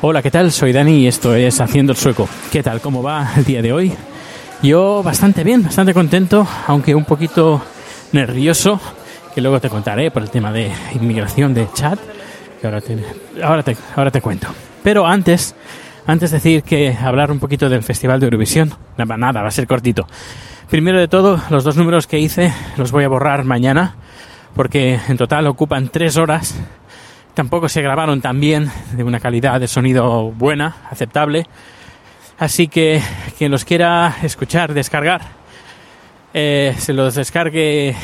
Hola, ¿qué tal? Soy Dani y esto es Haciendo el Sueco. ¿Qué tal? ¿Cómo va el día de hoy? Yo bastante bien, bastante contento, aunque un poquito nervioso, que luego te contaré por el tema de inmigración de chat, que ahora te, ahora te, ahora te cuento. Pero antes, antes decir que hablar un poquito del Festival de Eurovisión, nada, nada, va a ser cortito. Primero de todo, los dos números que hice los voy a borrar mañana, porque en total ocupan tres horas. Tampoco se grabaron tan bien, de una calidad de sonido buena, aceptable. Así que quien los quiera escuchar, descargar, eh, se los descargue eh,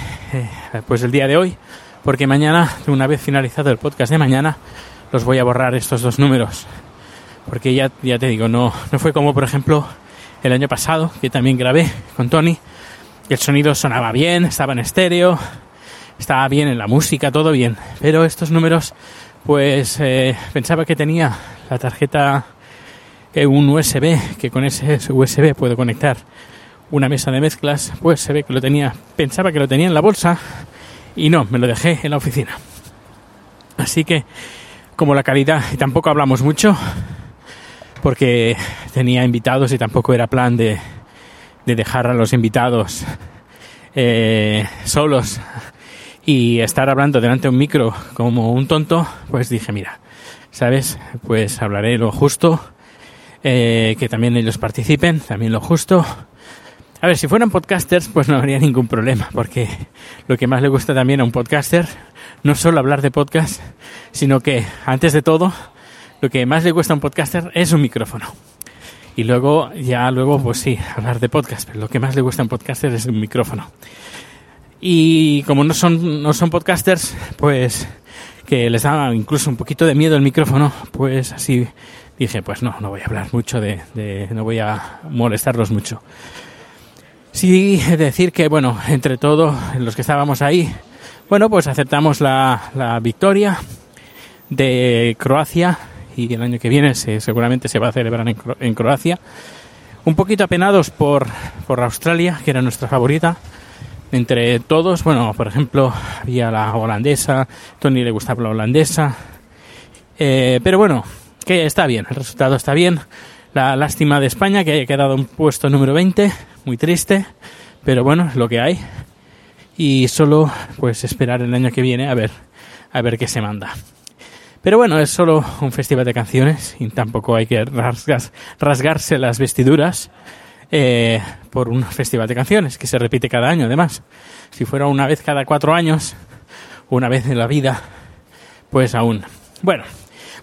pues el día de hoy, porque mañana, una vez finalizado el podcast de mañana, los voy a borrar estos dos números. Porque ya, ya te digo, no, no fue como por ejemplo el año pasado, que también grabé con Tony, el sonido sonaba bien, estaba en estéreo, estaba bien en la música, todo bien. Pero estos números, pues eh, pensaba que tenía la tarjeta eh, un USB, que con ese USB puedo conectar una mesa de mezclas, pues se ve que lo tenía, pensaba que lo tenía en la bolsa y no, me lo dejé en la oficina. Así que, como la calidad, y tampoco hablamos mucho, porque tenía invitados y tampoco era plan de, de dejar a los invitados eh, solos y estar hablando delante de un micro como un tonto, pues dije, mira, ¿sabes? Pues hablaré lo justo, eh, que también ellos participen, también lo justo. A ver, si fueran podcasters, pues no habría ningún problema, porque lo que más le gusta también a un podcaster no solo hablar de podcast, sino que, antes de todo, lo que más le gusta a un podcaster es un micrófono. Y luego, ya luego, pues sí, hablar de podcast, pero lo que más le gusta a un podcaster es un micrófono. Y como no son, no son podcasters, pues que les da incluso un poquito de miedo el micrófono, pues así dije, pues no, no voy a hablar mucho de, de no voy a molestarlos mucho. Sí, decir que, bueno, entre todos los que estábamos ahí, bueno, pues aceptamos la, la victoria de Croacia y el año que viene se, seguramente se va a celebrar en, Cro- en Croacia. Un poquito apenados por, por Australia, que era nuestra favorita. Entre todos, bueno, por ejemplo, había la holandesa, Tony le gustaba la holandesa. Eh, pero bueno, que está bien, el resultado está bien. La lástima de España, que haya quedado en puesto número 20, muy triste, pero bueno, es lo que hay. Y solo pues esperar el año que viene a ver, a ver qué se manda. Pero bueno, es solo un festival de canciones y tampoco hay que rasgas- rasgarse las vestiduras eh, por un festival de canciones que se repite cada año, además. Si fuera una vez cada cuatro años, una vez en la vida, pues aún. Bueno,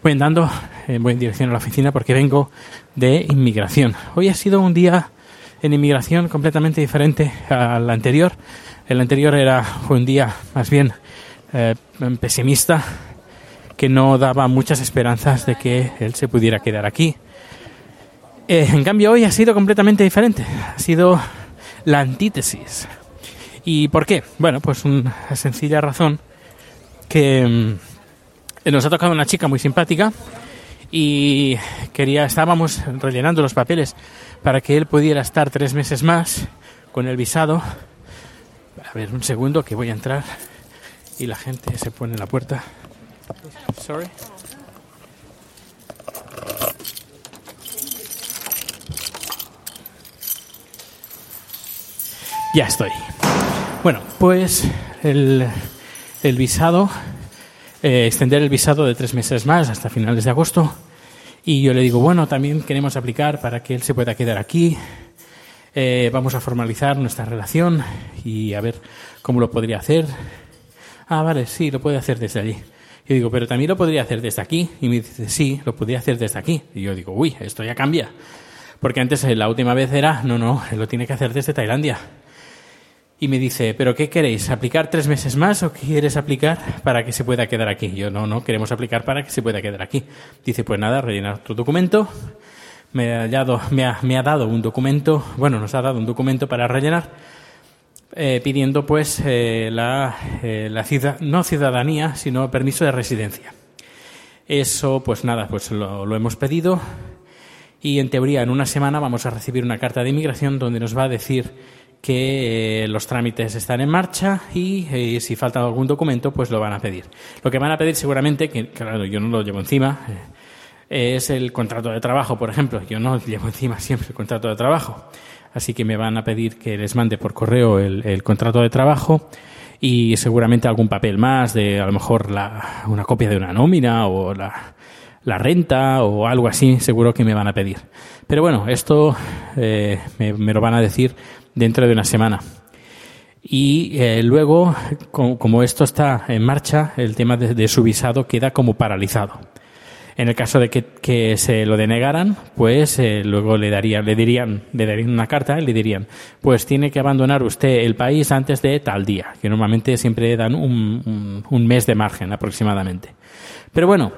voy andando, eh, voy en dirección a la oficina porque vengo de inmigración. Hoy ha sido un día en inmigración completamente diferente al anterior. El anterior era un día más bien eh, pesimista que no daba muchas esperanzas de que él se pudiera quedar aquí. Eh, en cambio hoy ha sido completamente diferente. Ha sido la antítesis. ¿Y por qué? Bueno, pues una sencilla razón que mm, nos ha tocado una chica muy simpática y quería estábamos rellenando los papeles para que él pudiera estar tres meses más con el visado. A ver, un segundo que voy a entrar y la gente se pone en la puerta. Sorry. Ya estoy. Bueno, pues el, el visado, eh, extender el visado de tres meses más hasta finales de agosto. Y yo le digo, bueno, también queremos aplicar para que él se pueda quedar aquí. Eh, vamos a formalizar nuestra relación y a ver cómo lo podría hacer. Ah, vale, sí, lo puede hacer desde allí. Yo digo, pero también lo podría hacer desde aquí. Y me dice, sí, lo podría hacer desde aquí. Y yo digo, uy, esto ya cambia. Porque antes, eh, la última vez era, no, no, lo tiene que hacer desde Tailandia. Y me dice, ¿pero qué queréis? ¿Aplicar tres meses más o quieres aplicar para que se pueda quedar aquí? Yo, no, no, queremos aplicar para que se pueda quedar aquí. Dice, pues nada, rellenar tu documento. Me ha, dado, me, ha, me ha dado un documento, bueno, nos ha dado un documento para rellenar, eh, pidiendo pues eh, la, eh, la ciudad, no ciudadanía, sino permiso de residencia. Eso, pues nada, pues lo, lo hemos pedido y en teoría en una semana vamos a recibir una carta de inmigración donde nos va a decir que los trámites están en marcha y si falta algún documento, pues lo van a pedir. Lo que van a pedir seguramente, que claro, yo no lo llevo encima, es el contrato de trabajo, por ejemplo. Yo no llevo encima siempre el contrato de trabajo. Así que me van a pedir que les mande por correo el, contrato de trabajo y seguramente algún papel más de a lo mejor la, una copia de una nómina o la, renta o algo así, seguro que me van a pedir. Pero bueno, esto eh, me, lo van a decir dentro de una semana. Y eh, luego, como, esto está en marcha, el tema de, su visado queda como paralizado. En el caso de que, se lo denegaran, pues eh, luego le darían, le dirían, le darían una carta y le dirían, pues tiene que abandonar usted el país antes de tal día, que normalmente siempre dan un mes de margen aproximadamente. Pero bueno,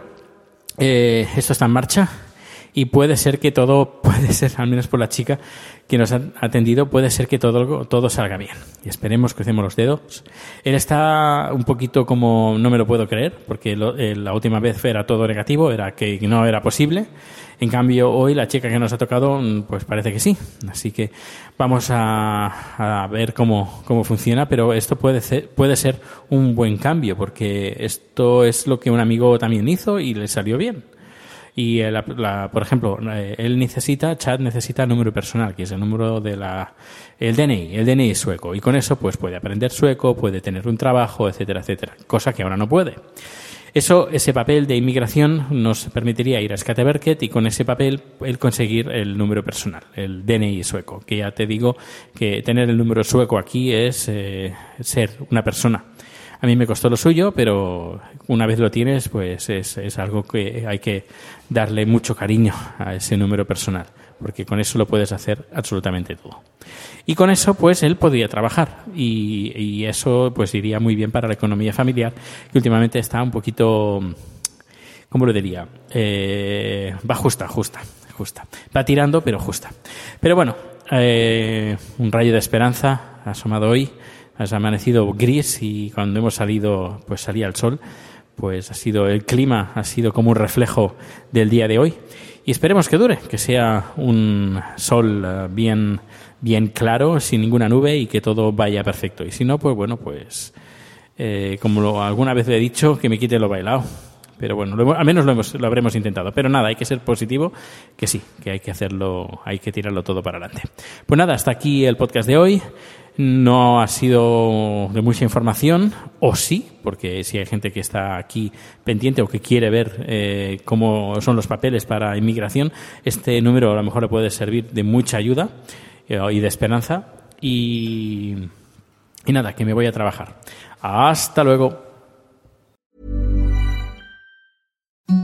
eh, esto está en marcha y puede ser que todo, puede ser, al menos por la chica que nos ha atendido, puede ser que todo, todo salga bien. Y esperemos, crucemos los dedos. Él está un poquito como, no me lo puedo creer, porque lo, eh, la última vez era todo negativo, era que no era posible. En cambio, hoy la chica que nos ha tocado, pues parece que sí. Así que vamos a, a ver cómo, cómo funciona, pero esto puede ser, puede ser un buen cambio, porque esto es lo que un amigo también hizo y le salió bien. Y la, la, por ejemplo, él necesita, Chad necesita número personal, que es el número de la, el DNI, el DNI sueco. Y con eso, pues puede aprender sueco, puede tener un trabajo, etcétera, etcétera. Cosa que ahora no puede. Eso, ese papel de inmigración nos permitiría ir a Skatteverket y con ese papel el conseguir el número personal, el DNI sueco. Que ya te digo que tener el número sueco aquí es eh, ser una persona. A mí me costó lo suyo, pero una vez lo tienes, pues es, algo que hay que darle mucho cariño a ese número personal, porque con eso lo puedes hacer absolutamente todo. Y con eso, pues él podría trabajar y, y eso, pues iría muy bien para la economía familiar, que últimamente está un poquito, ¿cómo lo diría? Eh, va justa, justa, justa. Va tirando, pero justa. Pero bueno, eh, un rayo de esperanza ha asomado hoy ha amanecido gris y cuando hemos salido, pues salía el sol, pues ha sido el clima, ha sido como un reflejo del día de hoy. Y esperemos que dure, que sea un sol uh, bien, bien claro, sin ninguna nube y que todo vaya perfecto. Y si no, pues bueno, pues eh, como lo, alguna vez le he dicho, que me quite lo bailado. Pero bueno, lo, al menos lo, hemos, lo habremos intentado. Pero nada, hay que ser positivo, que sí, que hay que hacerlo, hay que tirarlo todo para adelante. Pues nada, hasta aquí el podcast de hoy. No ha sido de mucha información, o sí, porque si hay gente que está aquí pendiente o que quiere ver eh, cómo son los papeles para inmigración, este número a lo mejor le puede servir de mucha ayuda eh, y de esperanza. Y, nada, que me voy a trabajar. Hasta luego.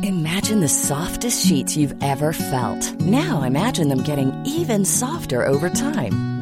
Imagine the softest sheets you've ever felt. Now imagine them getting even softer over time.